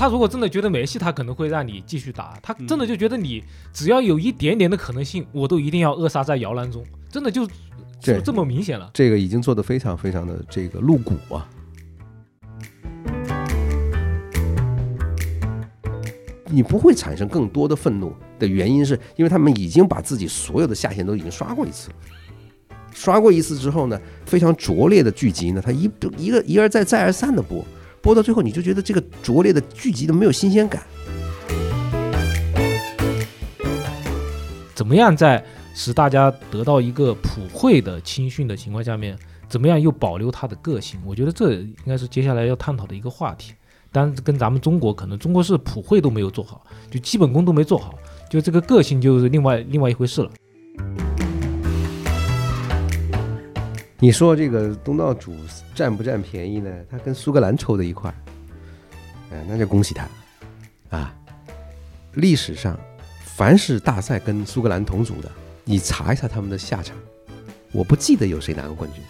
他如果真的觉得没戏，他可能会让你继续打。他真的就觉得你只要有一点点的可能性，我都一定要扼杀在摇篮中，真的就这就这么明显了。这个已经做的非常非常的这个露骨啊。你不会产生更多的愤怒的原因，是因为他们已经把自己所有的下限都已经刷过一次。刷过一次之后呢，非常拙劣的剧集呢，他一一个一而再再而三的播，播到最后你就觉得这个拙劣的剧集都没有新鲜感。怎么样在使大家得到一个普惠的青训的情况下面，怎么样又保留他的个性？我觉得这应该是接下来要探讨的一个话题。当然，跟咱们中国可能中国是普惠都没有做好，就基本功都没做好，就这个个性就是另外另外一回事了。你说这个东道主占不占便宜呢？他跟苏格兰抽在一块儿，哎，那就恭喜他啊！历史上，凡是大赛跟苏格兰同组的，你查一下他们的下场，我不记得有谁拿过冠军。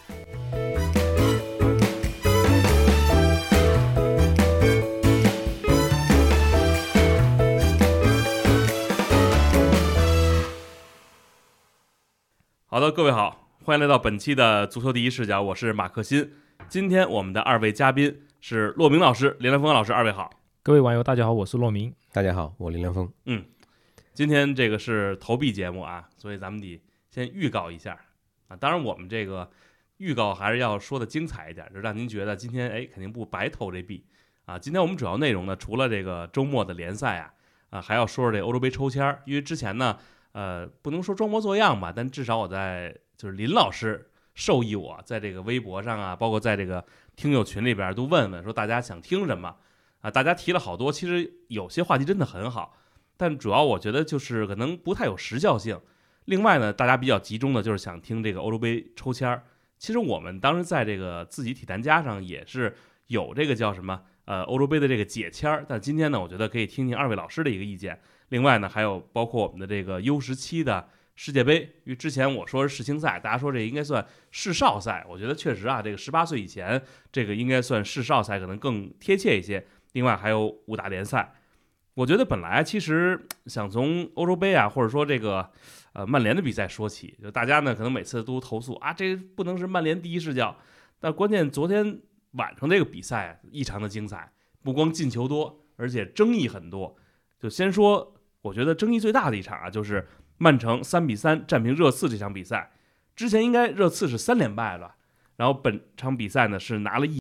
好的，各位好，欢迎来到本期的足球第一视角，我是马克新。今天我们的二位嘉宾是骆明老师、林良峰老师，二位好。各位网友，大家好，我是骆明。大家好，我林良峰。嗯。今天这个是投币节目啊，所以咱们得先预告一下啊。当然，我们这个预告还是要说的精彩一点，就让您觉得今天哎肯定不白投这币啊。今天我们主要内容呢，除了这个周末的联赛啊，啊还要说说这欧洲杯抽签儿，因为之前呢，呃不能说装模作样吧，但至少我在就是林老师授意我在这个微博上啊，包括在这个听友群里边都问问说大家想听什么啊，大家提了好多，其实有些话题真的很好。但主要我觉得就是可能不太有时效性。另外呢，大家比较集中的就是想听这个欧洲杯抽签儿。其实我们当时在这个自己体坛家上也是有这个叫什么呃欧洲杯的这个解签儿。但今天呢，我觉得可以听听二位老师的一个意见。另外呢，还有包括我们的这个 U 十七的世界杯，因为之前我说是世青赛，大家说这应该算世少赛。我觉得确实啊，这个十八岁以前这个应该算世少赛，可能更贴切一些。另外还有五大联赛。我觉得本来其实想从欧洲杯啊，或者说这个呃曼联的比赛说起，就大家呢可能每次都投诉啊，这不能是曼联第一视角。但关键昨天晚上这个比赛异常的精彩，不光进球多，而且争议很多。就先说，我觉得争议最大的一场啊，就是曼城三比三战平热刺这场比赛。之前应该热刺是三连败了，然后本场比赛呢是拿了一。